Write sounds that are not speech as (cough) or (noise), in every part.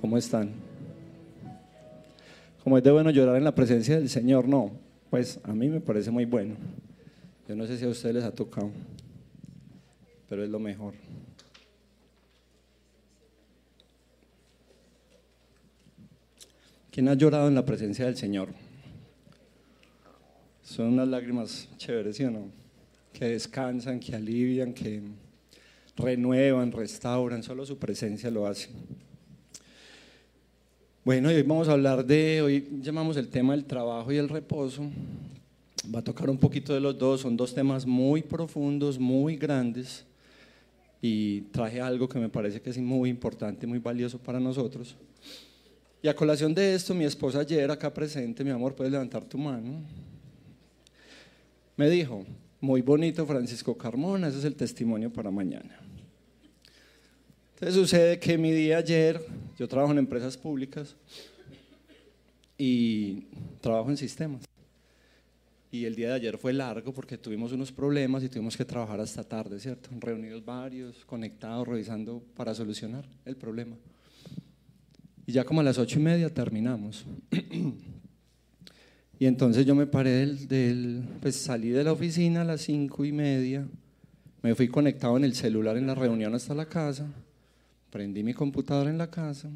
¿Cómo están? Como es de bueno llorar en la presencia del Señor, no. Pues a mí me parece muy bueno. Yo no sé si a ustedes les ha tocado, pero es lo mejor. ¿Quién ha llorado en la presencia del Señor? Son unas lágrimas chéveres, ¿sí o no? Que descansan, que alivian, que renuevan, restauran, solo su presencia lo hace. Bueno, y hoy vamos a hablar de, hoy llamamos el tema del trabajo y el reposo. Va a tocar un poquito de los dos, son dos temas muy profundos, muy grandes, y traje algo que me parece que es muy importante, muy valioso para nosotros. Y a colación de esto, mi esposa ayer acá presente, mi amor, puedes levantar tu mano, me dijo, muy bonito Francisco Carmona, ese es el testimonio para mañana. Entonces sucede que mi día ayer, yo trabajo en empresas públicas y trabajo en sistemas. Y el día de ayer fue largo porque tuvimos unos problemas y tuvimos que trabajar hasta tarde, ¿cierto? Reunidos varios, conectados, revisando para solucionar el problema. Y ya como a las ocho y media terminamos. (clears throat) y entonces yo me paré del, del, pues salí de la oficina a las cinco y media, me fui conectado en el celular en la reunión hasta la casa prendí mi computadora en la casa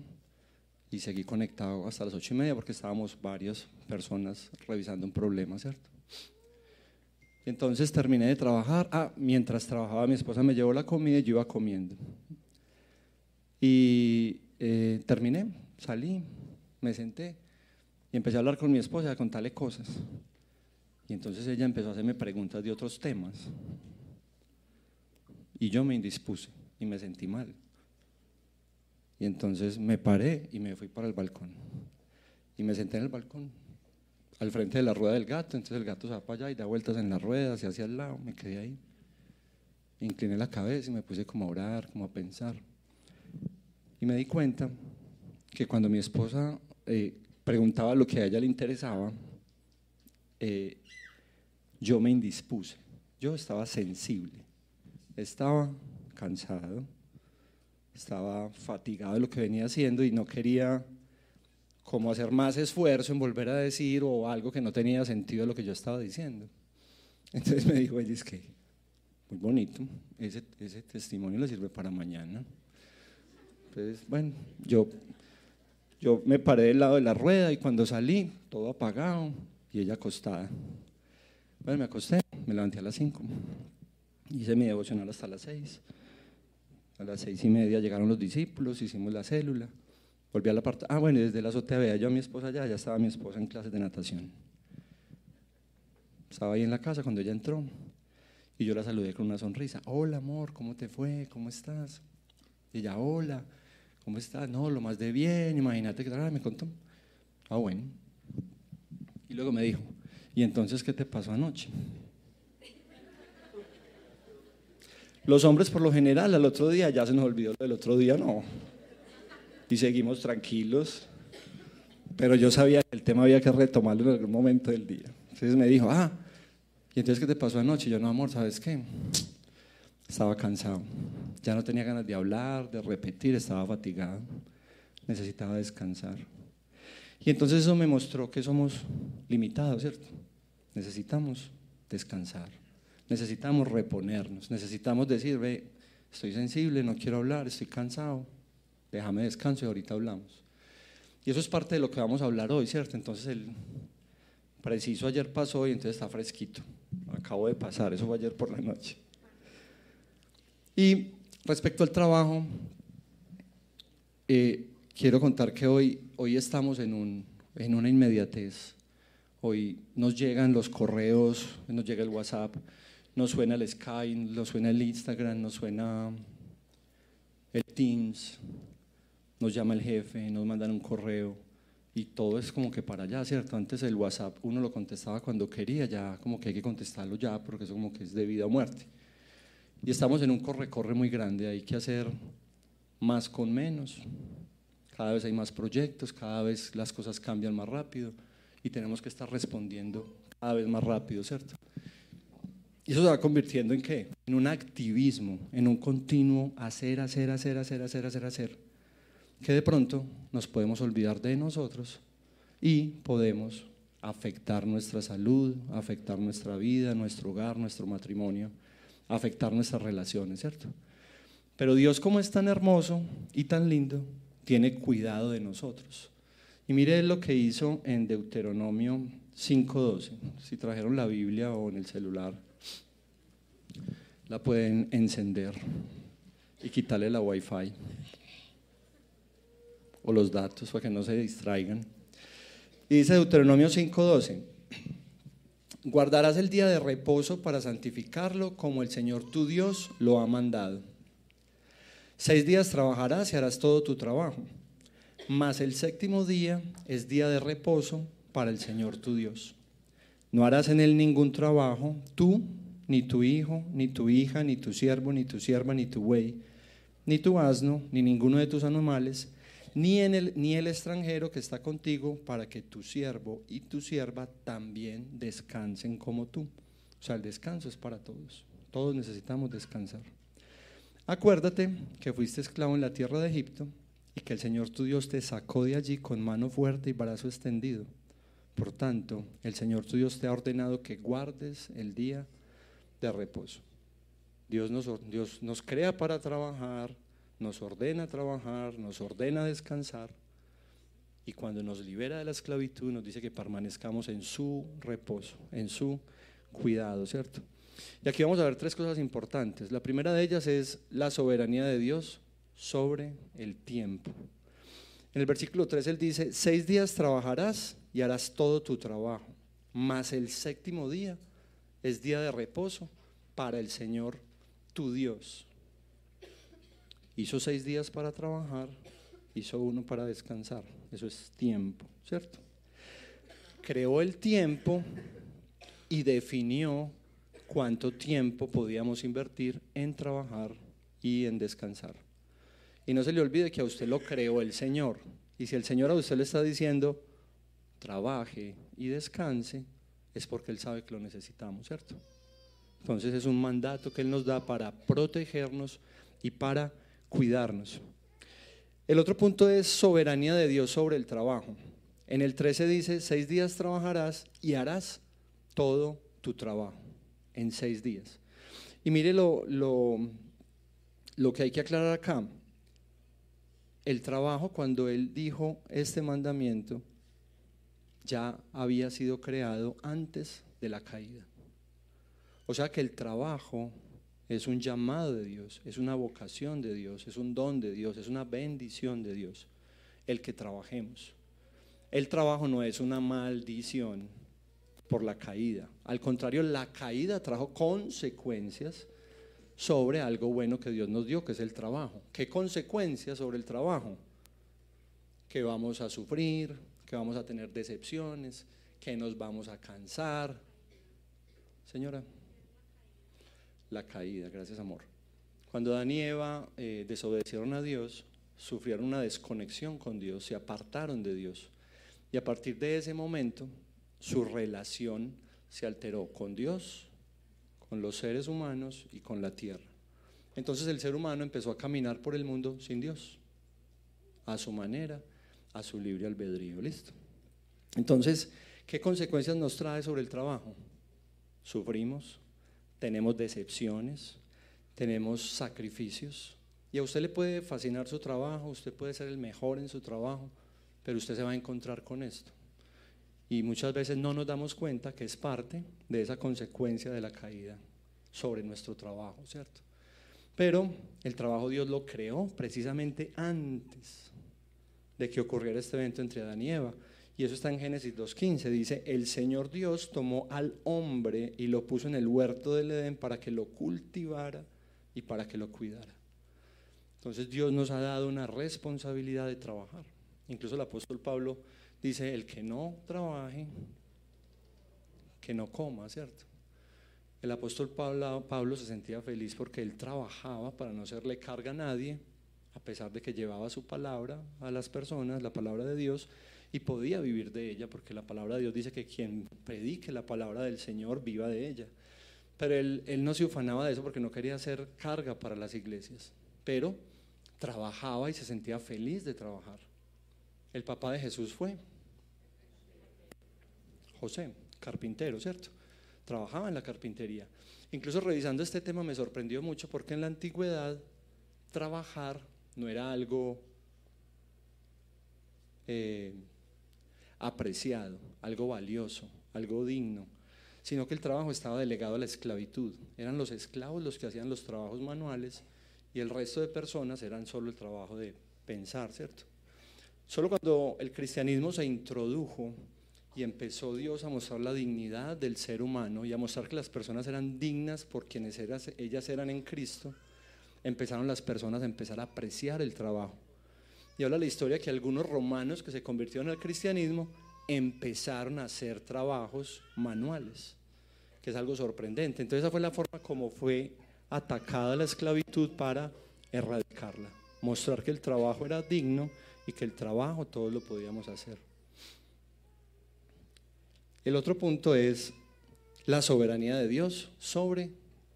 y seguí conectado hasta las ocho y media porque estábamos varias personas revisando un problema, ¿cierto? Entonces terminé de trabajar. Ah, mientras trabajaba mi esposa me llevó la comida y yo iba comiendo. Y eh, terminé, salí, me senté y empecé a hablar con mi esposa, a contarle cosas. Y entonces ella empezó a hacerme preguntas de otros temas. Y yo me indispuse y me sentí mal. Y entonces me paré y me fui para el balcón. Y me senté en el balcón, al frente de la rueda del gato. Entonces el gato se va para allá y da vueltas en la rueda, hacia hacia el lado. Me quedé ahí. Incliné la cabeza y me puse como a orar, como a pensar. Y me di cuenta que cuando mi esposa eh, preguntaba lo que a ella le interesaba, eh, yo me indispuse. Yo estaba sensible, estaba cansado estaba fatigado de lo que venía haciendo y no quería como hacer más esfuerzo en volver a decir o algo que no tenía sentido de lo que yo estaba diciendo. Entonces me dijo ella, es que muy bonito, ese, ese testimonio le sirve para mañana. Entonces, bueno, yo, yo me paré del lado de la rueda y cuando salí, todo apagado y ella acostada. Bueno, me acosté, me levanté a las 5, hice mi devocional hasta las 6. A las seis y media llegaron los discípulos, hicimos la célula. Volví a la parte. Ah, bueno, desde la azotea veía yo a mi esposa allá, ya estaba mi esposa en clases de natación. Estaba ahí en la casa cuando ella entró y yo la saludé con una sonrisa. Hola, amor, ¿cómo te fue? ¿Cómo estás? Y ella, hola, ¿cómo estás? No, lo más de bien, imagínate que me contó. Ah, bueno. Y luego me dijo, ¿y entonces qué te pasó anoche? Los hombres por lo general al otro día ya se nos olvidó del otro día, no. Y seguimos tranquilos. Pero yo sabía que el tema había que retomarlo en algún momento del día. Entonces me dijo, ah, ¿y entonces qué te pasó anoche? Yo, no, amor, ¿sabes qué? Estaba cansado. Ya no tenía ganas de hablar, de repetir, estaba fatigado. Necesitaba descansar. Y entonces eso me mostró que somos limitados, ¿cierto? Necesitamos descansar necesitamos reponernos, necesitamos decir, ve, estoy sensible, no quiero hablar, estoy cansado, déjame descanso y ahorita hablamos. Y eso es parte de lo que vamos a hablar hoy, ¿cierto? Entonces el preciso ayer pasó y entonces está fresquito. Acabo de pasar, eso fue ayer por la noche. Y respecto al trabajo, eh, quiero contar que hoy, hoy estamos en, un, en una inmediatez. Hoy nos llegan los correos, nos llega el WhatsApp, nos suena el Skype, nos suena el Instagram, nos suena el Teams, nos llama el jefe, nos mandan un correo y todo es como que para allá, ¿cierto? Antes el WhatsApp uno lo contestaba cuando quería, ya como que hay que contestarlo ya porque eso como que es de vida o muerte. Y estamos en un corre-corre muy grande, hay que hacer más con menos. Cada vez hay más proyectos, cada vez las cosas cambian más rápido y tenemos que estar respondiendo cada vez más rápido, ¿cierto? Y eso se va convirtiendo en qué? En un activismo, en un continuo hacer, hacer, hacer, hacer, hacer, hacer, hacer. Que de pronto nos podemos olvidar de nosotros y podemos afectar nuestra salud, afectar nuestra vida, nuestro hogar, nuestro matrimonio, afectar nuestras relaciones, ¿cierto? Pero Dios como es tan hermoso y tan lindo, tiene cuidado de nosotros. Y mire lo que hizo en Deuteronomio 5.12. Si trajeron la Biblia o en el celular, la pueden encender y quitarle la wifi o los datos para que no se distraigan. Y dice Deuteronomio 5:12, guardarás el día de reposo para santificarlo como el Señor tu Dios lo ha mandado. Seis días trabajarás y harás todo tu trabajo, mas el séptimo día es día de reposo para el Señor tu Dios. No harás en él ningún trabajo, tú, ni tu hijo, ni tu hija, ni tu siervo, ni tu sierva, ni tu buey, ni tu asno, ni ninguno de tus animales, ni, en el, ni el extranjero que está contigo, para que tu siervo y tu sierva también descansen como tú. O sea, el descanso es para todos. Todos necesitamos descansar. Acuérdate que fuiste esclavo en la tierra de Egipto y que el Señor tu Dios te sacó de allí con mano fuerte y brazo extendido. Por tanto, el Señor tu Dios te ha ordenado que guardes el día de reposo. Dios nos, Dios nos crea para trabajar, nos ordena trabajar, nos ordena descansar. Y cuando nos libera de la esclavitud, nos dice que permanezcamos en su reposo, en su cuidado, ¿cierto? Y aquí vamos a ver tres cosas importantes. La primera de ellas es la soberanía de Dios sobre el tiempo. En el versículo 3 él dice, seis días trabajarás y harás todo tu trabajo, mas el séptimo día es día de reposo para el Señor tu Dios. Hizo seis días para trabajar, hizo uno para descansar. Eso es tiempo, ¿cierto? Creó el tiempo y definió cuánto tiempo podíamos invertir en trabajar y en descansar. Y no se le olvide que a usted lo creó el Señor. Y si el Señor a usted le está diciendo, trabaje y descanse, es porque Él sabe que lo necesitamos, ¿cierto? Entonces es un mandato que Él nos da para protegernos y para cuidarnos. El otro punto es soberanía de Dios sobre el trabajo. En el 13 dice, seis días trabajarás y harás todo tu trabajo en seis días. Y mire lo, lo, lo que hay que aclarar acá. El trabajo, cuando Él dijo este mandamiento, ya había sido creado antes de la caída. O sea que el trabajo es un llamado de Dios, es una vocación de Dios, es un don de Dios, es una bendición de Dios, el que trabajemos. El trabajo no es una maldición por la caída. Al contrario, la caída trajo consecuencias sobre algo bueno que Dios nos dio, que es el trabajo. ¿Qué consecuencias sobre el trabajo? Que vamos a sufrir, que vamos a tener decepciones, que nos vamos a cansar. Señora la caída, gracias amor. Cuando Adán y Eva eh, desobedecieron a Dios, sufrieron una desconexión con Dios, se apartaron de Dios. Y a partir de ese momento, su relación se alteró con Dios, con los seres humanos y con la tierra. Entonces el ser humano empezó a caminar por el mundo sin Dios, a su manera, a su libre albedrío. Listo. Entonces, ¿qué consecuencias nos trae sobre el trabajo? Sufrimos, tenemos decepciones, tenemos sacrificios. Y a usted le puede fascinar su trabajo, usted puede ser el mejor en su trabajo, pero usted se va a encontrar con esto. Y muchas veces no nos damos cuenta que es parte de esa consecuencia de la caída sobre nuestro trabajo, ¿cierto? Pero el trabajo Dios lo creó precisamente antes de que ocurriera este evento entre Adán y Eva. Y eso está en Génesis 2.15. Dice, el Señor Dios tomó al hombre y lo puso en el huerto del Edén para que lo cultivara y para que lo cuidara. Entonces Dios nos ha dado una responsabilidad de trabajar. Incluso el apóstol Pablo dice, el que no trabaje, que no coma, ¿cierto? El apóstol Pablo, Pablo se sentía feliz porque él trabajaba para no hacerle carga a nadie, a pesar de que llevaba su palabra a las personas, la palabra de Dios, y podía vivir de ella, porque la palabra de Dios dice que quien predique la palabra del Señor viva de ella. Pero él, no se ufanaba de eso porque no quería hacer carga para las iglesias, pero trabajaba y se sentía feliz de trabajar. El papá de Jesús fue José, carpintero, ¿cierto? Trabajaba en la carpintería. Incluso revisando este tema me sorprendió mucho porque en la antigüedad trabajar no era algo eh, apreciado, algo valioso, algo digno, sino que el trabajo estaba delegado a la esclavitud. Eran los esclavos los que hacían los trabajos manuales y el resto de personas eran solo el trabajo de pensar, ¿cierto? Solo cuando el cristianismo se introdujo y empezó Dios a mostrar la dignidad del ser humano y a mostrar que las personas eran dignas por quienes ellas eran en Cristo, empezaron las personas a empezar a apreciar el trabajo. Y habla la historia que algunos romanos que se convirtieron al cristianismo empezaron a hacer trabajos manuales, que es algo sorprendente. Entonces esa fue la forma como fue atacada la esclavitud para erradicarla, mostrar que el trabajo era digno y que el trabajo todos lo podíamos hacer. El otro punto es la soberanía de Dios sobre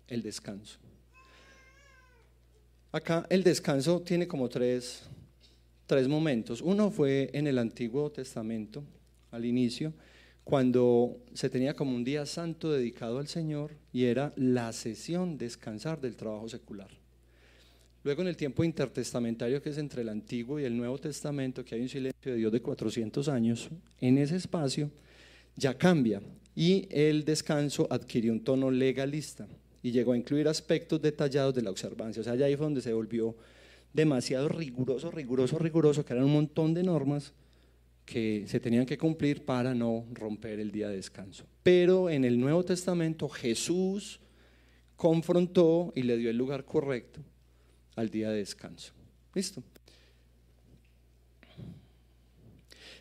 el descanso. Acá el descanso tiene como tres, tres momentos. Uno fue en el Antiguo Testamento, al inicio, cuando se tenía como un día santo dedicado al Señor y era la sesión descansar del trabajo secular. Luego en el tiempo intertestamentario que es entre el Antiguo y el Nuevo Testamento, que hay un silencio de Dios de 400 años, en ese espacio ya cambia y el descanso adquirió un tono legalista y llegó a incluir aspectos detallados de la observancia. O sea, ya ahí fue donde se volvió demasiado riguroso, riguroso, riguroso, que eran un montón de normas que se tenían que cumplir para no romper el día de descanso. Pero en el Nuevo Testamento Jesús confrontó y le dio el lugar correcto al día de descanso. ¿Listo?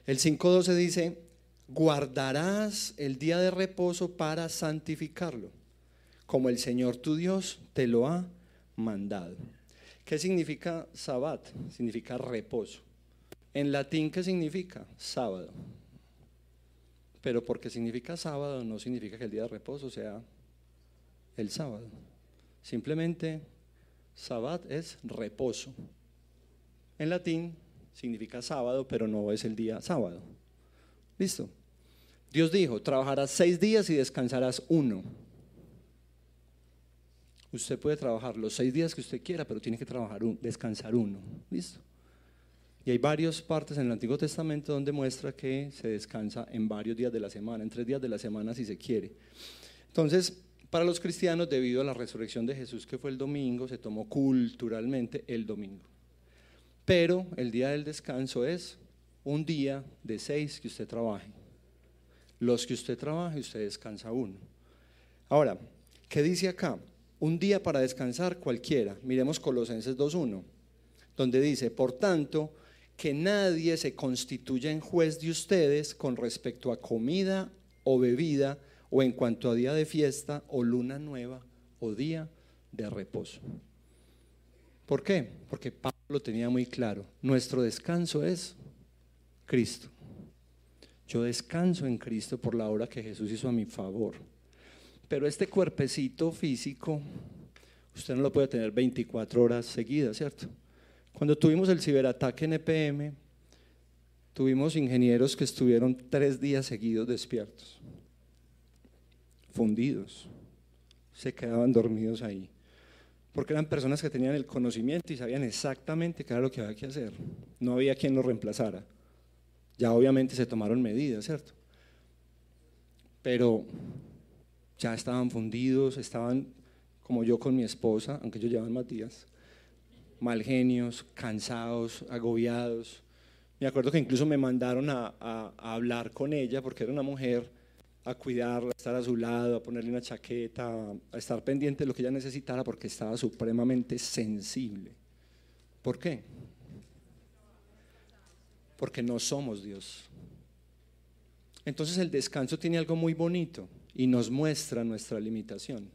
El 5.12 dice, guardarás el día de reposo para santificarlo, como el Señor tu Dios te lo ha mandado. ¿Qué significa sabbat? Significa reposo. En latín, ¿qué significa? Sábado. Pero porque significa sábado no significa que el día de reposo sea el sábado. Simplemente, sabbat es reposo. En latín significa sábado, pero no es el día sábado. Listo. Dios dijo, trabajarás seis días y descansarás uno. Usted puede trabajar los seis días que usted quiera, pero tiene que trabajar un, descansar uno. Listo. Y hay varias partes en el Antiguo Testamento donde muestra que se descansa en varios días de la semana, en tres días de la semana si se quiere. Entonces, para los cristianos, debido a la resurrección de Jesús que fue el domingo, se tomó culturalmente el domingo. Pero el día del descanso es un día de seis que usted trabaje. Los que usted trabaje, usted descansa uno. Ahora, ¿qué dice acá? Un día para descansar cualquiera. Miremos Colosenses 2.1, donde dice, por tanto, que nadie se constituya en juez de ustedes con respecto a comida o bebida o en cuanto a día de fiesta o luna nueva o día de reposo. ¿Por qué? Porque Pablo lo tenía muy claro. Nuestro descanso es Cristo. Yo descanso en Cristo por la obra que Jesús hizo a mi favor. Pero este cuerpecito físico, usted no lo puede tener 24 horas seguidas, ¿cierto? Cuando tuvimos el ciberataque en EPM, tuvimos ingenieros que estuvieron tres días seguidos despiertos, fundidos, se quedaban dormidos ahí, porque eran personas que tenían el conocimiento y sabían exactamente qué era lo que había que hacer. No había quien los reemplazara. Ya obviamente se tomaron medidas, ¿cierto? Pero ya estaban fundidos, estaban como yo con mi esposa, aunque ellos llevan más días, mal genios, cansados, agobiados. Me acuerdo que incluso me mandaron a, a, hablar con ella porque era una mujer, a cuidarla, a estar a su lado, a ponerle una chaqueta, a estar pendiente de lo que ella necesitara porque estaba supremamente sensible. ¿Por qué? porque no somos Dios. Entonces el descanso tiene algo muy bonito y nos muestra nuestra limitación.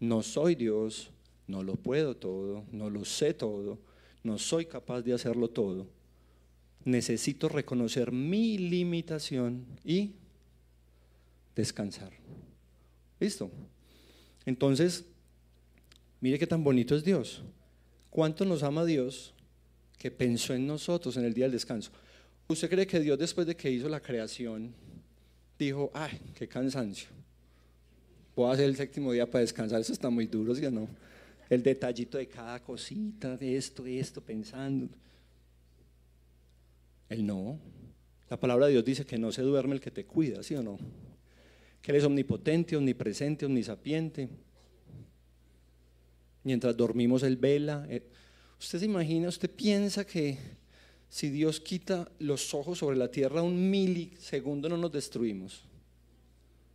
No soy Dios, no lo puedo todo, no lo sé todo, no soy capaz de hacerlo todo. Necesito reconocer mi limitación y descansar. ¿Listo? Entonces, mire qué tan bonito es Dios. ¿Cuánto nos ama Dios que pensó en nosotros en el día del descanso. ¿Usted cree que Dios después de que hizo la creación dijo, ay, qué cansancio? Voy a hacer el séptimo día para descansar, eso está muy duro, ¿sí o no? El detallito de cada cosita, de esto, de esto, pensando. Él no. La palabra de Dios dice que no se duerme el que te cuida, ¿sí o no? Que Él es omnipotente, omnipresente, omnisapiente. Mientras dormimos, Él vela. Eh, usted se imagina, usted piensa que si Dios quita los ojos sobre la tierra un milisegundo no nos destruimos.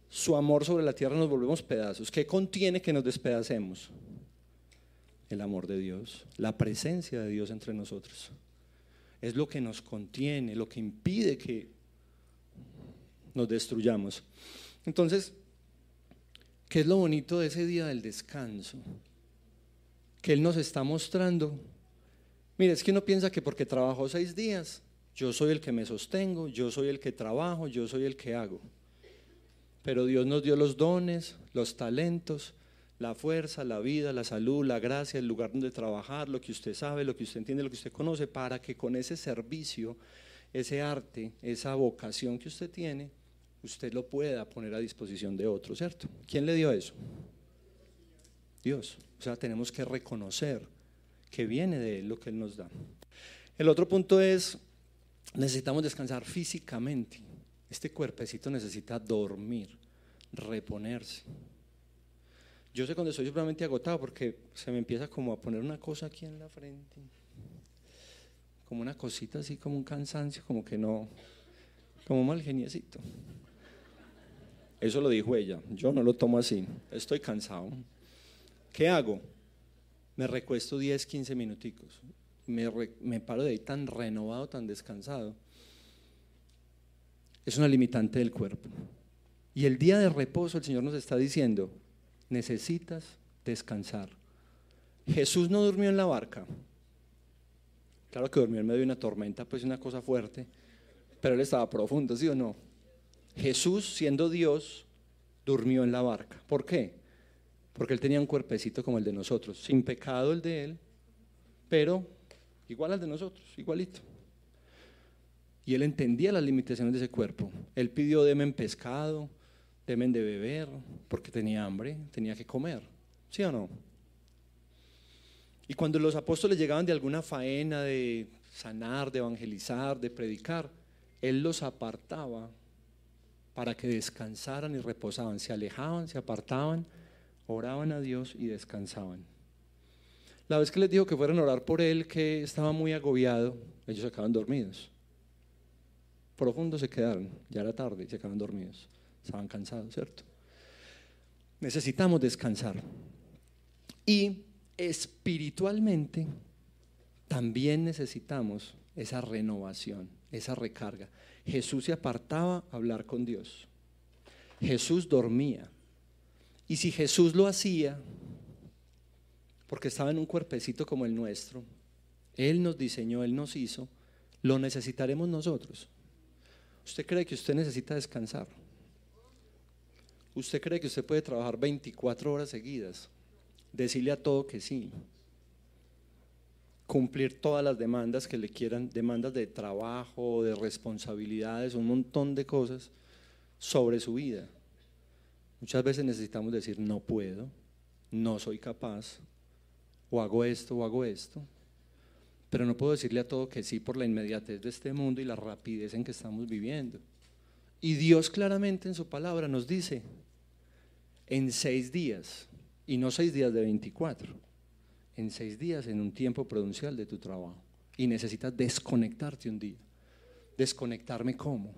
Su amor sobre la tierra nos volvemos pedazos. ¿Qué contiene que nos despedacemos? El amor de Dios, la presencia de Dios entre nosotros. Es lo que nos contiene, lo que impide que nos destruyamos. Entonces, ¿qué es lo bonito de ese día del descanso? Que Él nos está mostrando Mire, es que uno piensa que porque trabajó seis días, yo soy el que me sostengo, yo soy el que trabajo, yo soy el que hago. Pero Dios nos dio los dones, los talentos, la fuerza, la vida, la salud, la gracia, el lugar donde trabajar, lo que usted sabe, lo que usted entiende, lo que usted conoce, para que con ese servicio, ese arte, esa vocación que usted tiene, usted lo pueda poner a disposición de otros, ¿cierto? ¿Quién le dio eso? Dios. O sea, tenemos que reconocer que viene de lo que Él nos da. El otro punto es, necesitamos descansar físicamente. Este cuerpecito necesita dormir, reponerse. Yo sé cuando estoy supremamente agotado porque se me empieza como a poner una cosa aquí en la frente, como una cosita así, como un cansancio, como que no, como mal geniecito. Eso lo dijo ella, yo no lo tomo así, estoy cansado. ¿Qué hago? Me recuesto 10, 15 minuticos. Me, paro de ahí tan renovado, tan descansado. Es una limitante del cuerpo. Y el día de reposo el Señor nos está diciendo, necesitas descansar. Jesús no durmió en la barca. Claro que durmió en medio de una tormenta, pues una cosa fuerte, pero él estaba profundo, ¿sí o no? Jesús, siendo Dios, durmió en la barca. ¿Por qué? Porque él tenía un cuerpecito como el de nosotros, sin pecado el de él, pero igual al de nosotros, igualito. Y él entendía las limitaciones de ese cuerpo. Él pidió demen pescado, demen de beber, porque tenía hambre, tenía que comer. ¿Sí o no? Y cuando los apóstoles llegaban de alguna faena de sanar, de evangelizar, de predicar, él los apartaba para que descansaran y reposaban. Se alejaban, se apartaban oraban a Dios y descansaban. La vez que les dijo que fueran a orar por él, que estaba muy agobiado, ellos se acaban dormidos. Profundo se quedaron, ya era tarde y se acaban dormidos. Estaban cansados, ¿cierto? Necesitamos descansar. Y espiritualmente también necesitamos esa renovación, esa recarga. Jesús se apartaba a hablar con Dios. Jesús dormía. Y si Jesús lo hacía, porque estaba en un cuerpecito como el nuestro, Él nos diseñó, Él nos hizo, lo necesitaremos nosotros. ¿Usted cree que usted necesita descansar? ¿Usted cree que usted puede trabajar 24 horas seguidas? Decirle a todo que sí. Cumplir todas las demandas que le quieran, demandas de trabajo, de responsabilidades, un montón de cosas sobre su vida. Muchas veces necesitamos decir, no puedo, no soy capaz, o hago esto, o hago esto. Pero no puedo decirle a todo que sí por la inmediatez de este mundo y la rapidez en que estamos viviendo. Y Dios claramente en su palabra nos dice, en seis días, y no seis días de 24, en seis días en un tiempo prudencial de tu trabajo. Y necesitas desconectarte un día. ¿Desconectarme cómo?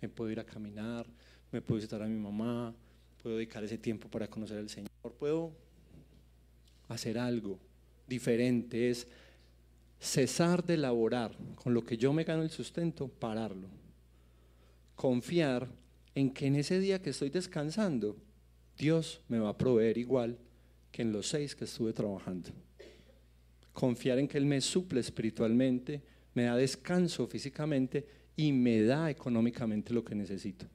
Me puedo ir a caminar, me puedo visitar a mi mamá, puedo dedicar ese tiempo para conocer al Señor, puedo hacer algo diferente, es cesar de laborar con lo que yo me gano el sustento, pararlo. Confiar en que en ese día que estoy descansando, Dios me va a proveer igual que en los seis que estuve trabajando. Confiar en que Él me suple espiritualmente, me da descanso físicamente y me da económicamente lo que necesito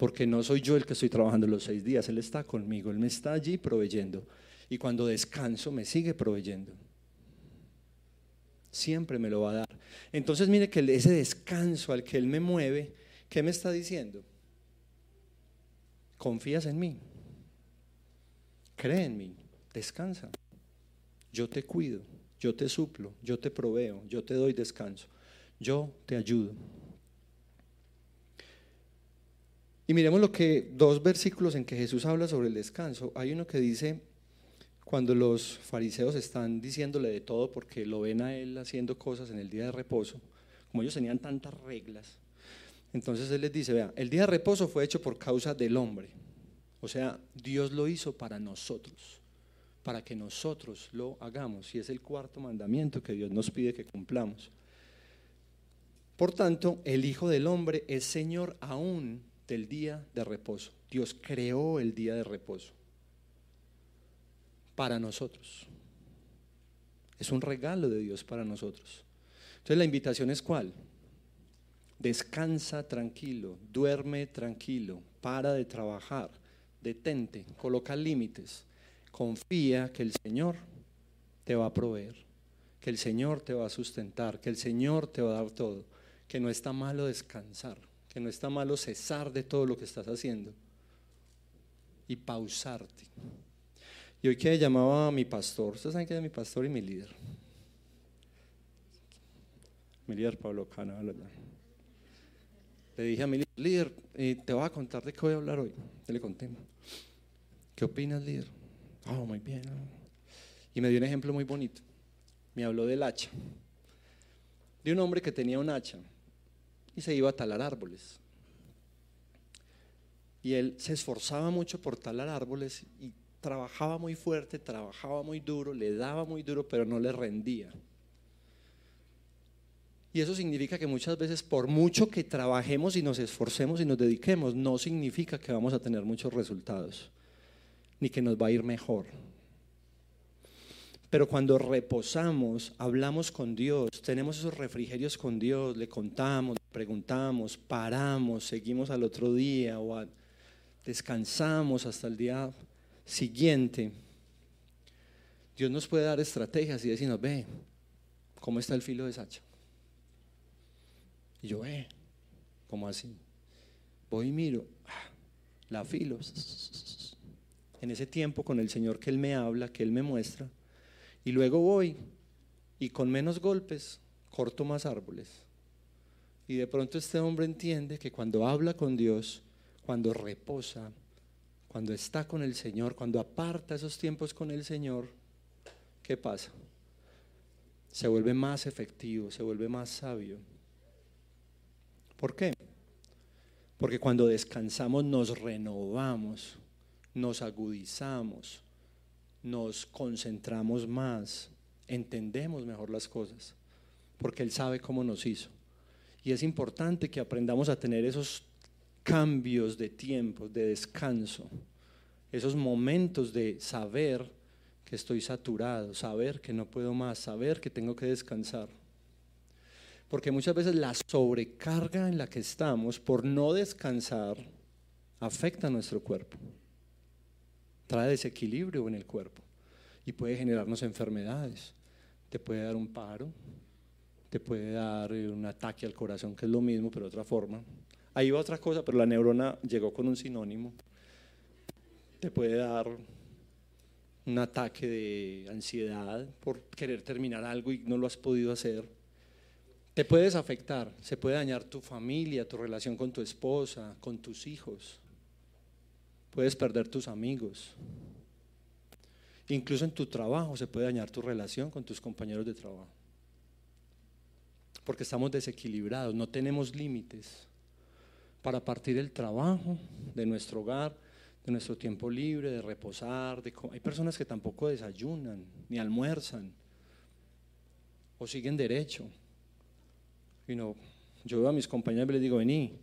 porque no soy yo el que estoy trabajando los seis días, Él está conmigo, Él me está allí proveyendo. Y cuando descanso me sigue proveyendo. siempre me lo va a dar. Entonces mire que ese descanso al que Él me mueve, ¿qué me está diciendo? Confías en mí, cree en mí, descansa. Yo te cuido, yo te suplo, yo te proveo, yo te doy descanso, yo te ayudo. Y miremos lo que dos versículos en que Jesús habla sobre el descanso. Hay uno que dice, cuando los fariseos están diciéndole de todo porque lo ven a él haciendo cosas en el día de reposo, como ellos tenían tantas reglas, entonces él les dice, vea, el día de reposo fue hecho por causa del hombre. O sea, Dios lo hizo para nosotros, para que nosotros lo hagamos. Y es el cuarto mandamiento que Dios nos pide que cumplamos. Por tanto, el Hijo del Hombre es Señor aún del día de reposo. Dios creó el día de reposo para nosotros. Es un regalo de Dios para nosotros. Entonces la invitación es cuál? Descansa tranquilo, duerme tranquilo, para de trabajar, detente, coloca límites, confía que el Señor te va a proveer, que el Señor te va a sustentar, que el Señor te va a dar todo, que no está malo descansar que no está malo cesar de todo lo que estás haciendo y pausarte. Y hoy que llamaba a mi pastor, ustedes saben que es mi pastor y mi líder. Mi líder Pablo Cana, le dije a mi líder, eh, te voy a contar de qué voy a hablar hoy. Le conté. ¿Qué opinas, líder? Oh, muy bien. Y me dio un ejemplo muy bonito. Me habló del hacha. De un hombre que tenía un hacha y se iba a talar árboles. Y él se esforzaba mucho por talar árboles y trabajaba muy fuerte, trabajaba muy duro, le daba muy duro, pero no le rendía. Y eso significa que muchas veces, por mucho que trabajemos y nos esforcemos y nos dediquemos, no significa que vamos a tener muchos resultados, ni que nos va a ir mejor. Pero cuando reposamos, hablamos con Dios, tenemos esos refrigerios con Dios, le contamos, preguntamos, paramos, seguimos al otro día o descansamos hasta el día siguiente. Dios nos puede dar estrategias y decirnos, ve, ¿cómo está el filo de Sacha? Y yo, ve, ¿cómo así? Voy y miro, ah, la filo. En ese tiempo con el Señor que Él me habla, que Él me muestra, y luego voy y con menos golpes corto más árboles. Y de pronto este hombre entiende que cuando habla con Dios, cuando reposa, cuando está con el Señor, cuando aparta esos tiempos con el Señor, ¿qué pasa? Se vuelve más efectivo, se vuelve más sabio. ¿Por qué? Porque cuando descansamos nos renovamos, nos agudizamos, nos concentramos más, entendemos mejor las cosas, porque Él sabe cómo nos hizo. Y es importante que aprendamos a tener esos cambios de tiempo, de descanso, esos momentos de saber que estoy saturado, saber que no puedo más, saber que tengo que descansar. Porque muchas veces la sobrecarga en la que estamos por no descansar afecta a nuestro cuerpo trae desequilibrio en el cuerpo y puede generarnos enfermedades. Te puede dar un paro, te puede dar un ataque al corazón, que es lo mismo, pero de otra forma. Ahí va otra cosa, pero la neurona llegó con un sinónimo. Te puede dar un ataque de ansiedad por querer terminar algo y no lo has podido hacer. Te puedes afectar, se puede dañar tu familia, tu relación con tu esposa, con tus hijos. Puedes perder tus amigos. Incluso en tu trabajo se puede dañar tu relación con tus compañeros de trabajo. Porque estamos desequilibrados, no tenemos límites para partir el trabajo de nuestro hogar, de nuestro tiempo libre, de reposar. hay personas que tampoco desayunan ni almuerzan o siguen derecho. Y no, yo veo a mis compañeros y les digo, vení,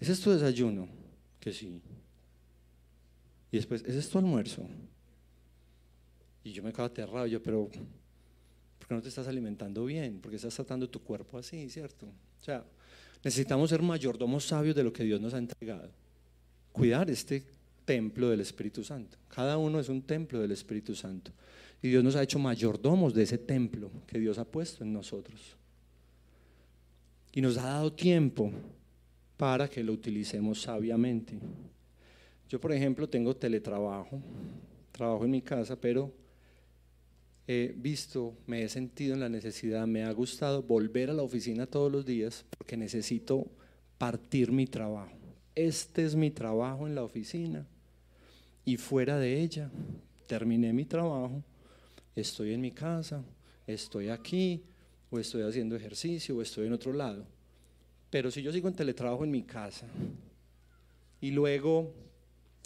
¿ese es tu desayuno? Que sí. Y después, ¿ese es tu almuerzo? Y yo me quedo aterrado, yo, pero ¿por qué no te estás alimentando bien? ¿Por qué estás tratando tu cuerpo así, cierto? O sea, necesitamos ser mayordomos sabios de lo que Dios nos ha entregado. Cuidar este templo del Espíritu Santo. Cada uno es un templo del Espíritu Santo. Y Dios nos ha hecho mayordomos de ese templo que Dios ha puesto en nosotros. Y nos ha dado tiempo para que lo utilicemos sabiamente. Yo, por ejemplo, tengo teletrabajo, trabajo en mi casa, pero he visto, me he sentido en la necesidad, me ha gustado volver a la oficina todos los días porque necesito partir mi trabajo. Este es mi trabajo en la oficina y fuera de ella terminé mi trabajo, estoy en mi casa, estoy aquí o estoy haciendo ejercicio o estoy en otro lado. Pero si yo sigo en teletrabajo en mi casa y luego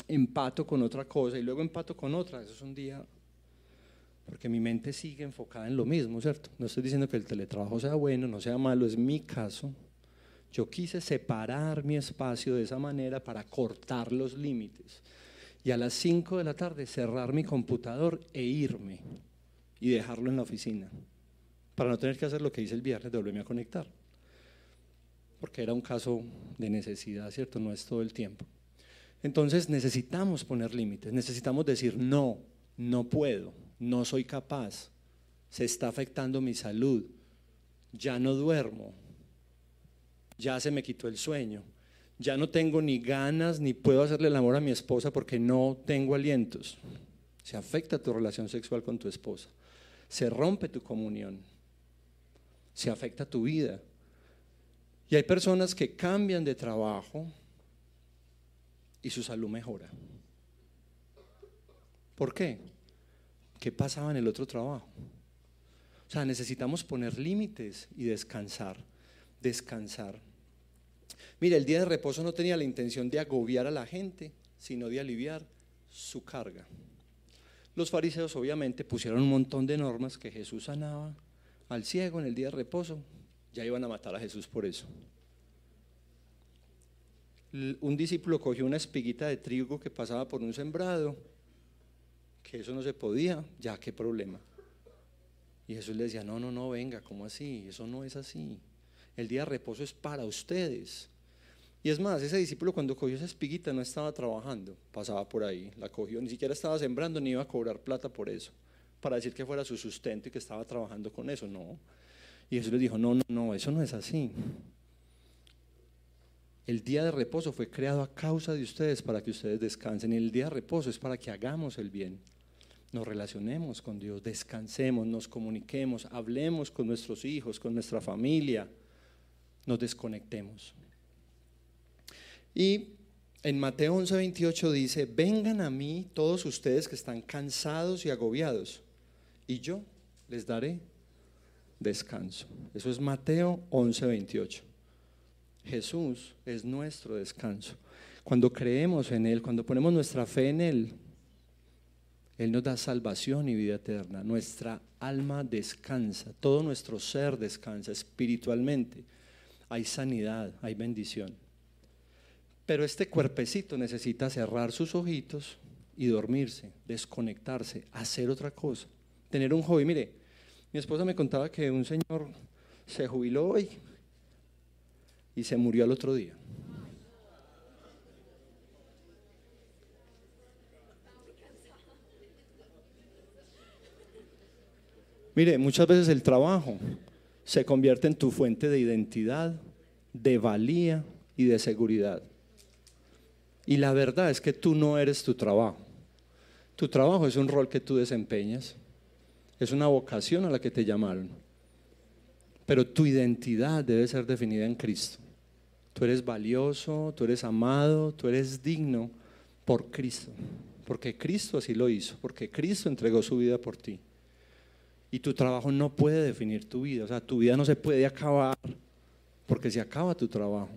empato con otra cosa y luego empato con otra, eso es un día porque mi mente sigue enfocada en lo mismo, ¿cierto? No estoy diciendo que el teletrabajo sea bueno, no sea malo, es mi caso. Yo quise separar mi espacio de esa manera para cortar los límites. Y a las 5 de la tarde cerrar mi computador e irme y dejarlo en la oficina. Para no tener que hacer lo que hice el viernes, de volverme a conectar. Porque era un caso de necesidad, ¿cierto? No es todo el tiempo. Entonces necesitamos poner límites, necesitamos decir no, no puedo no soy capaz, se está afectando mi salud, ya no duermo, ya se me quitó el sueño, ya no tengo ni ganas ni puedo hacerle el amor a mi esposa porque no tengo alientos. Se afecta tu relación sexual con tu esposa, se rompe tu comunión, se afecta tu vida. Y hay personas que cambian de trabajo y su salud mejora. ¿Por qué? ¿Qué pasaba en el otro trabajo? O sea, necesitamos poner límites y descansar, descansar. Mira, el día de reposo no tenía la intención de agobiar a la gente, sino de aliviar su carga. Los fariseos obviamente pusieron un montón de normas que Jesús sanaba al ciego en el día de reposo, ya iban a matar a Jesús por eso. Un discípulo cogió una espiguita de trigo que pasaba por un sembrado que eso no se podía, ya qué problema. Y Jesús le decía, no, no, no, venga, ¿cómo así? Eso no es así. El día de reposo es para ustedes. Y es más, ese discípulo cuando cogió esa espiguita no estaba trabajando, pasaba por ahí, la cogió, ni siquiera estaba sembrando ni iba a cobrar plata por eso, para decir que fuera su sustento y que estaba trabajando con eso, no. Y Jesús le dijo, no, no, no, eso no es así. El día de reposo fue creado a causa de ustedes para que ustedes descansen. El día de reposo es para que hagamos el bien nos relacionemos con Dios, descansemos, nos comuniquemos, hablemos con nuestros hijos, con nuestra familia, nos desconectemos. Y en Mateo 11, 28 dice, vengan a mí todos ustedes que están cansados y agobiados, y yo les daré descanso. Eso es Mateo 11, 28. Jesús es nuestro descanso. Cuando creemos en Él, cuando ponemos nuestra fe en Él, él nos da salvación y vida eterna. Nuestra alma descansa, todo nuestro ser descansa espiritualmente. Hay sanidad, hay bendición. Pero este cuerpecito necesita cerrar sus ojitos y dormirse, desconectarse, hacer otra cosa, tener un hobby. Mire, mi esposa me contaba que un señor se jubiló hoy y se murió al otro día. Mire, muchas veces el trabajo se convierte en tu fuente de identidad, de valía y de seguridad. Y la verdad es que tú no eres tu trabajo. Tu trabajo es un rol que tú desempeñas, es una vocación a la que te llamaron. Pero tu identidad debe ser definida en Cristo. Tú eres valioso, tú eres amado, tú eres digno por Cristo. Porque Cristo así lo hizo, porque Cristo entregó su vida por ti. Y tu trabajo no puede definir tu vida. O sea, tu vida no se puede acabar porque se acaba tu trabajo.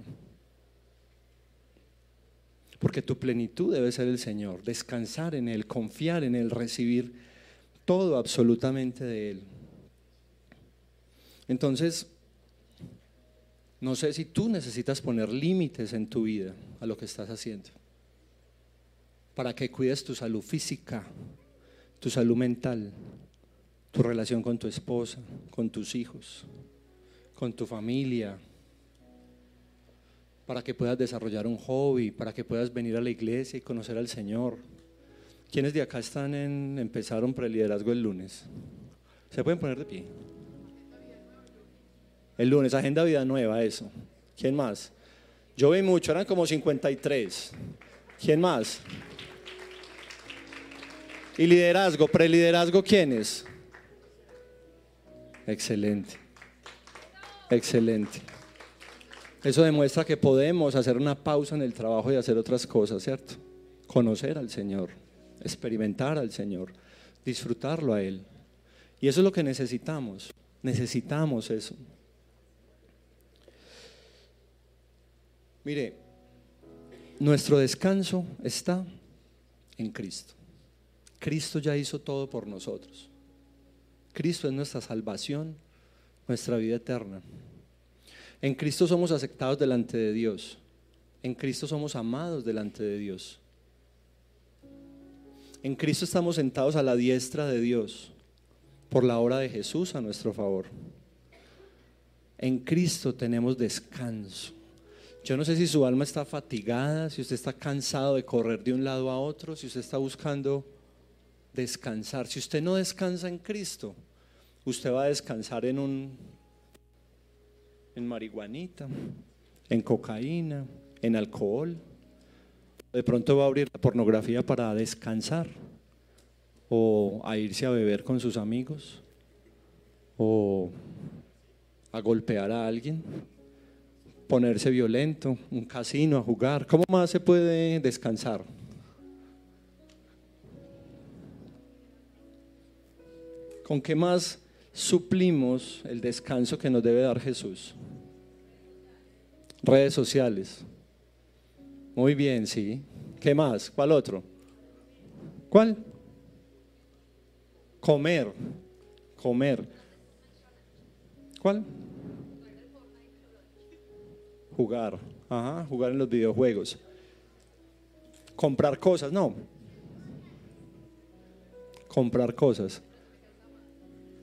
Porque tu plenitud debe ser el Señor, descansar en Él, confiar en Él, recibir todo absolutamente de Él. Entonces, no sé si tú necesitas poner límites en tu vida a lo que estás haciendo, para que cuides tu salud física, tu salud mental, tu relación con tu esposa, con tus hijos, con tu familia, para que puedas desarrollar un hobby, para que puedas venir a la iglesia y conocer al Señor. ¿Quiénes de acá están en, empezaron preliderazgo el lunes? ¿Se pueden poner de pie? El lunes, Agenda Vida Nueva, eso. ¿Quién más? Yo vi mucho, eran como 53. ¿Quién más? Y liderazgo, preliderazgo, ¿quiénes? Excelente. Excelente. Eso demuestra que podemos hacer una pausa en el trabajo y hacer otras cosas, ¿cierto? Conocer al Señor, experimentar al Señor, disfrutarlo a Él. Y eso es lo que necesitamos. Necesitamos eso. Mire, nuestro descanso está en Cristo. Cristo ya hizo todo por nosotros. Cristo es nuestra salvación, nuestra vida eterna. En Cristo somos aceptados delante de Dios. En Cristo somos amados delante de Dios. En Cristo estamos sentados a la diestra de Dios por la obra de Jesús a nuestro favor. En Cristo tenemos descanso. Yo no sé si su alma está fatigada, si usted está cansado de correr de un lado a otro, si usted está buscando descansar. Si usted no descansa en Cristo, usted va a descansar en un en marihuanita, en cocaína, en alcohol. De pronto va a abrir la pornografía para descansar o a irse a beber con sus amigos o a golpear a alguien, ponerse violento, un casino, a jugar. ¿Cómo más se puede descansar? ¿Con qué más suplimos el descanso que nos debe dar Jesús? Redes sociales. Muy bien, sí. ¿Qué más? ¿Cuál otro? ¿Cuál? Comer. Comer. ¿Cuál? Jugar. Ajá, jugar en los videojuegos. Comprar cosas, no. Comprar cosas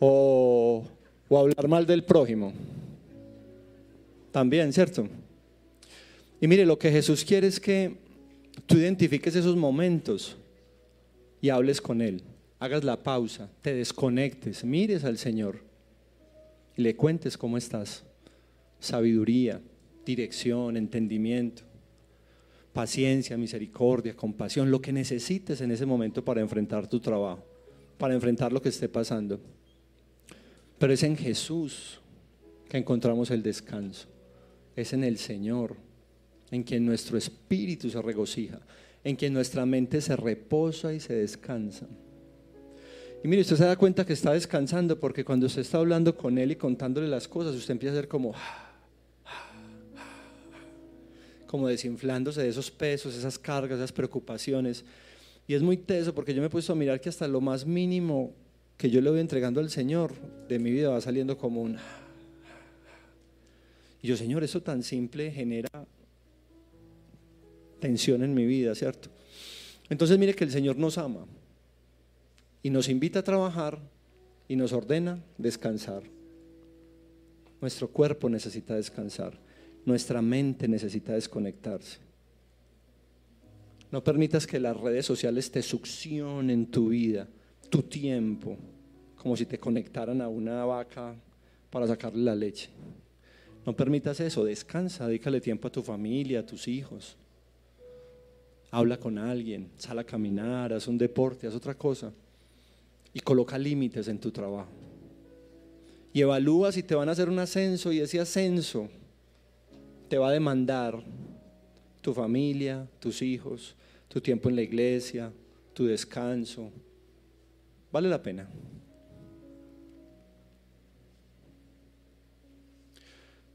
o, hablar mal del prójimo. También, ¿cierto? Y mire, lo que Jesús quiere es que tú identifiques esos momentos y hables con Él. Hagas la pausa, te desconectes, mires al Señor y le cuentes cómo estás. Sabiduría, dirección, entendimiento, paciencia, misericordia, compasión, lo que necesites en ese momento para enfrentar tu trabajo, para enfrentar lo que esté pasando. Pero es en Jesús que encontramos el descanso. Es en el Señor, en quien nuestro espíritu se regocija, en quien nuestra mente se reposa y se descansa. Y mire, usted se da cuenta que está descansando porque cuando usted está hablando con Él y contándole las cosas, usted empieza a ser como, como desinflándose de esos pesos, esas cargas, esas preocupaciones. Y es muy teso porque yo me he puesto a mirar que hasta lo más mínimo que yo le voy entregando al Señor, de mi vida va saliendo como un... Y yo, Señor, eso tan simple genera tensión en mi vida, ¿cierto? Entonces mire que el Señor nos ama y nos invita a trabajar y nos ordena descansar. Nuestro cuerpo necesita descansar, nuestra mente necesita desconectarse. No permitas que las redes sociales te succionen tu vida tu tiempo, como si te conectaran a una vaca para sacarle la leche. No permitas eso, descansa, dedícale tiempo a tu familia, a tus hijos. Habla con alguien, sal a caminar, haz un deporte, haz otra cosa. Y coloca límites en tu trabajo. Y evalúa si te van a hacer un ascenso y ese ascenso te va a demandar tu familia, tus hijos, tu tiempo en la iglesia, tu descanso, Vale la pena.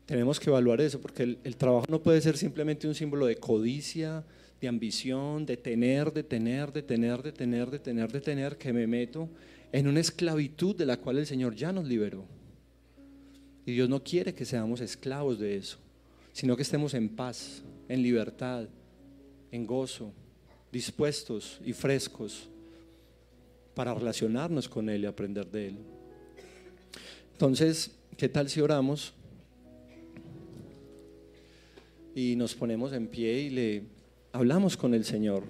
Tenemos que evaluar eso porque el, trabajo no puede ser simplemente un símbolo de codicia, de ambición, de tener, de tener, de tener, de tener, de tener, de tener, que me meto en una esclavitud de la cual el Señor ya nos liberó. Y Dios no quiere que seamos esclavos de eso, sino que estemos en paz, en libertad, en gozo, dispuestos y frescos para relacionarnos con Él y aprender de Él. Entonces, ¿qué tal si oramos y nos ponemos en pie y le hablamos con el Señor?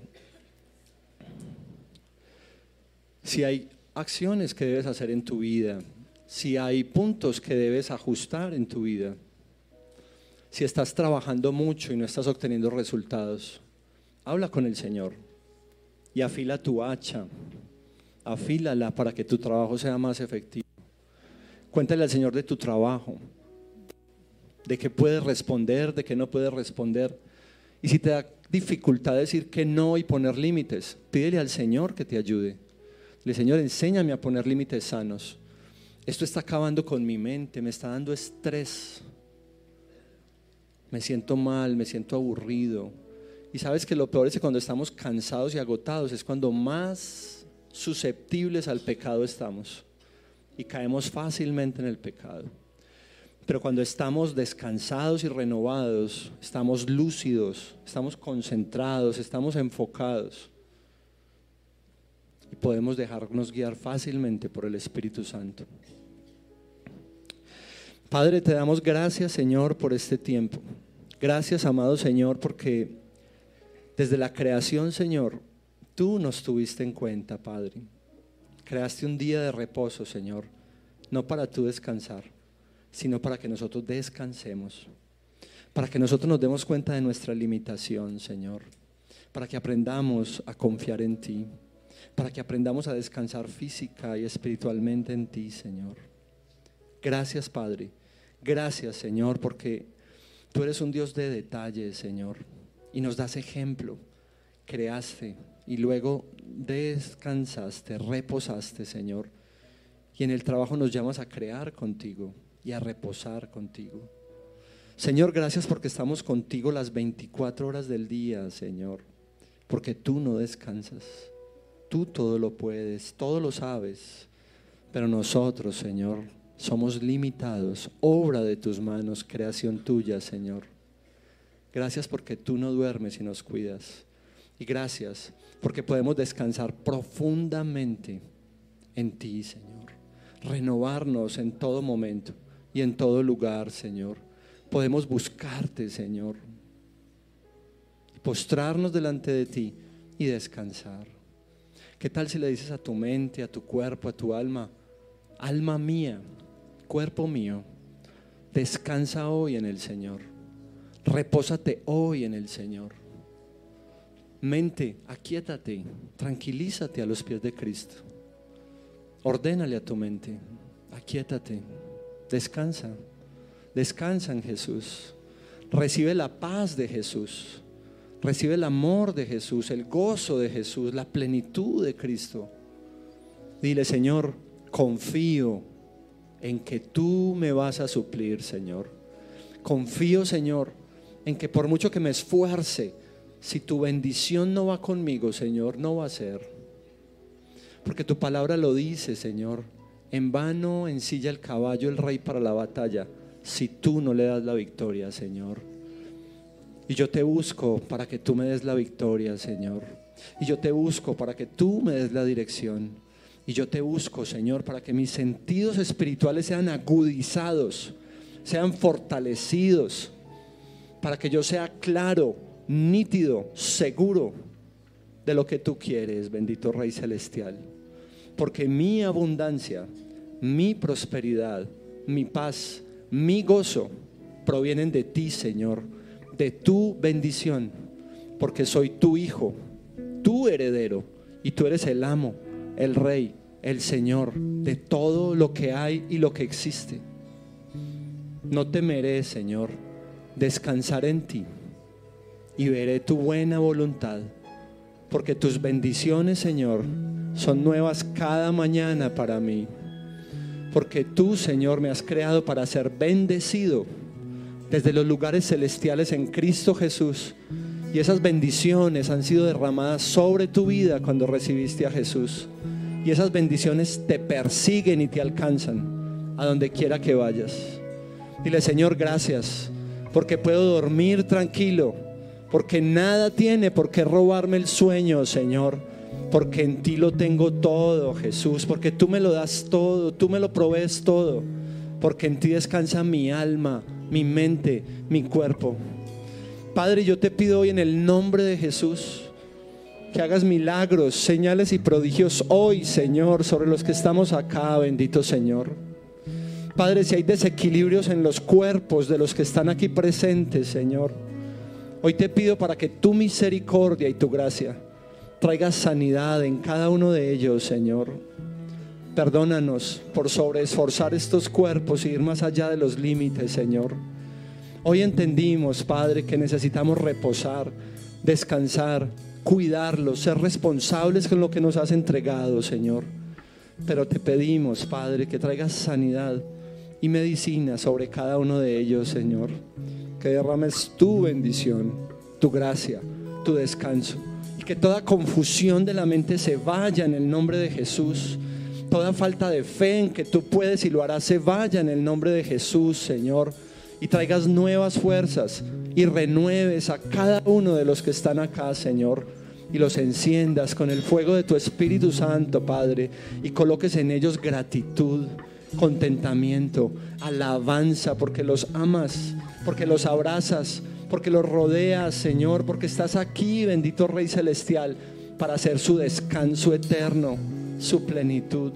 si hay acciones que debes hacer en tu vida, si hay puntos que debes ajustar en tu vida, si estás trabajando mucho y no estás obteniendo resultados, habla con el Señor y afila tu hacha, afílala para que tu trabajo sea más efectivo. Cuéntale al Señor de tu trabajo, de qué puedes responder, de qué no puedes responder. Y si te da dificultad decir que no y poner límites, pídele al Señor que te ayude. Le Señor, enséñame a poner límites sanos. Esto está acabando con mi mente, me está dando estrés. Me siento mal, me siento aburrido. Y sabes que lo peor es que cuando estamos cansados y agotados es cuando más susceptibles al pecado estamos. Y caemos fácilmente en el pecado. Pero cuando estamos descansados y renovados, estamos lúcidos, estamos concentrados, estamos enfocados y podemos dejarnos guiar fácilmente por el Espíritu Santo. Padre, te damos gracias, Señor, por este tiempo. Gracias, amado Señor, porque desde la creación, Señor, tú nos tuviste en cuenta, Padre. Creaste un día de reposo, Señor, no para tú descansar sino para que nosotros descansemos, para que nosotros nos demos cuenta de nuestra limitación, Señor, para que aprendamos a confiar en ti, para que aprendamos a descansar física y espiritualmente en ti, Señor. Gracias, Padre. Gracias, Señor, porque tú eres un Dios de detalles, Señor, y nos das ejemplo. Creaste y luego descansaste, reposaste, Señor. Y en el trabajo nos llamas a crear contigo y a reposar contigo. Señor, gracias porque estamos contigo las 24 horas del día, Señor, porque tú no descansas. Tú todo lo puedes, todo lo sabes, pero nosotros, Señor, somos limitados, obra de tus manos, creación tuya, Señor. Gracias porque tú no duermes y nos cuidas. Y gracias porque podemos descansar profundamente en ti, Señor. Renovarnos en todo momento y en todo lugar, Señor. Podemos buscarte, Señor. Postrarnos delante de ti y descansar. ¿Qué tal si le dices a tu mente, a tu cuerpo, a tu alma, alma mía, cuerpo mío, descansa hoy en el Señor. Repósate hoy en el Señor. Mente, aquíétate, tranquilízate a los pies de Cristo. Ordénale a tu mente, aquíétate. Descansa, descansa en Jesús. Recibe la paz de Jesús. Recibe el amor de Jesús, el gozo de Jesús, la plenitud de Cristo. Dile, Señor, confío en que tú me vas a suplir, Señor. Confío, Señor, en que por mucho que me esfuerce, si tu bendición no va conmigo, Señor, no va a ser. Porque tu palabra lo dice, Señor. En vano ensilla el caballo el rey para la batalla si tú no le das la victoria, Señor. Y yo te busco para que tú me des la victoria, Señor. Y yo te busco para que tú me des la dirección. Y yo te busco, Señor, para que mis sentidos espirituales sean agudizados, sean fortalecidos, para que yo sea claro, nítido, seguro de lo que tú quieres, bendito Rey Celestial. Porque mi abundancia mi prosperidad, mi paz, mi gozo provienen de ti, Señor, de tu bendición, porque soy tu hijo, tu heredero, y tú eres el amo, el rey, el Señor de todo lo que hay y lo que existe. No temeré, Señor, descansar en ti y veré tu buena voluntad, porque tus bendiciones, Señor, son nuevas cada mañana para mí porque tú, Señor, me has creado para ser bendecido desde los lugares celestiales en Cristo Jesús. Y esas bendiciones han sido derramadas sobre tu vida cuando recibiste a Jesús. Y esas bendiciones te persiguen y te alcanzan a donde quiera que vayas. Dile, Señor, gracias, porque puedo dormir tranquilo, porque nada tiene por qué robarme el sueño, Señor porque en ti lo tengo todo, Jesús, porque tú me lo das todo, tú me lo provees todo, porque en ti descansa mi alma, mi mente, mi cuerpo. Padre, yo te pido hoy en el nombre de Jesús que hagas milagros, señales y prodigios hoy, Señor, sobre los que estamos acá, bendito Señor. Padre, si hay desequilibrios en los cuerpos de los que están aquí presentes, Señor, hoy te pido para que tu misericordia y tu gracia traigas sanidad en cada uno de ellos, Señor. Perdónanos por sobreesforzar estos cuerpos y ir más allá de los límites, Señor. Hoy entendimos, Padre, que necesitamos reposar, descansar, cuidarlos, ser responsables con lo que nos has entregado, Señor. Pero te pedimos, Padre, que traigas sanidad y medicina sobre cada uno de ellos, Señor. Que derrames tu bendición, tu gracia, tu descanso. Y que toda confusión de la mente se vaya en el nombre de Jesús. Toda falta de fe en que tú puedes y lo harás se vaya en el nombre de Jesús, Señor. Y traigas nuevas fuerzas y renueves a cada uno de los que están acá, Señor. Y los enciendas con el fuego de tu Espíritu Santo, Padre. Y coloques en ellos gratitud contentamiento, alabanza, porque los amas, porque los abrazas, porque los rodeas, Señor, porque estás aquí, bendito Rey Celestial, para hacer su descanso eterno, su plenitud,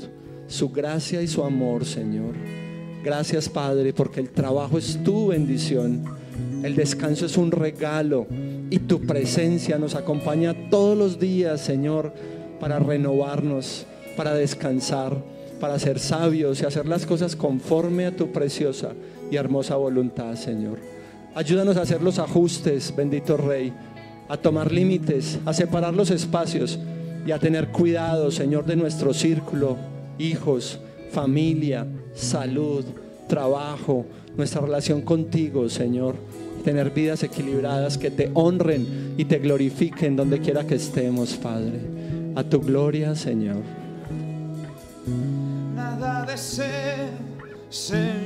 su gracia y su amor, Señor. Gracias, Padre, porque el trabajo es tu bendición, el descanso es un regalo y tu presencia nos acompaña todos los días, Señor, para renovarnos, para descansar para ser sabios y hacer las cosas conforme a tu preciosa y hermosa voluntad, Señor. Ayúdanos a hacer los ajustes, bendito Rey, a tomar límites, a separar los espacios y a tener cuidado, Señor, de nuestro círculo, hijos, familia, salud, trabajo, nuestra relación contigo, Señor. Tener vidas equilibradas que te honren y te glorifiquen donde quiera que estemos, Padre. A tu gloria, Señor de ser, Señor.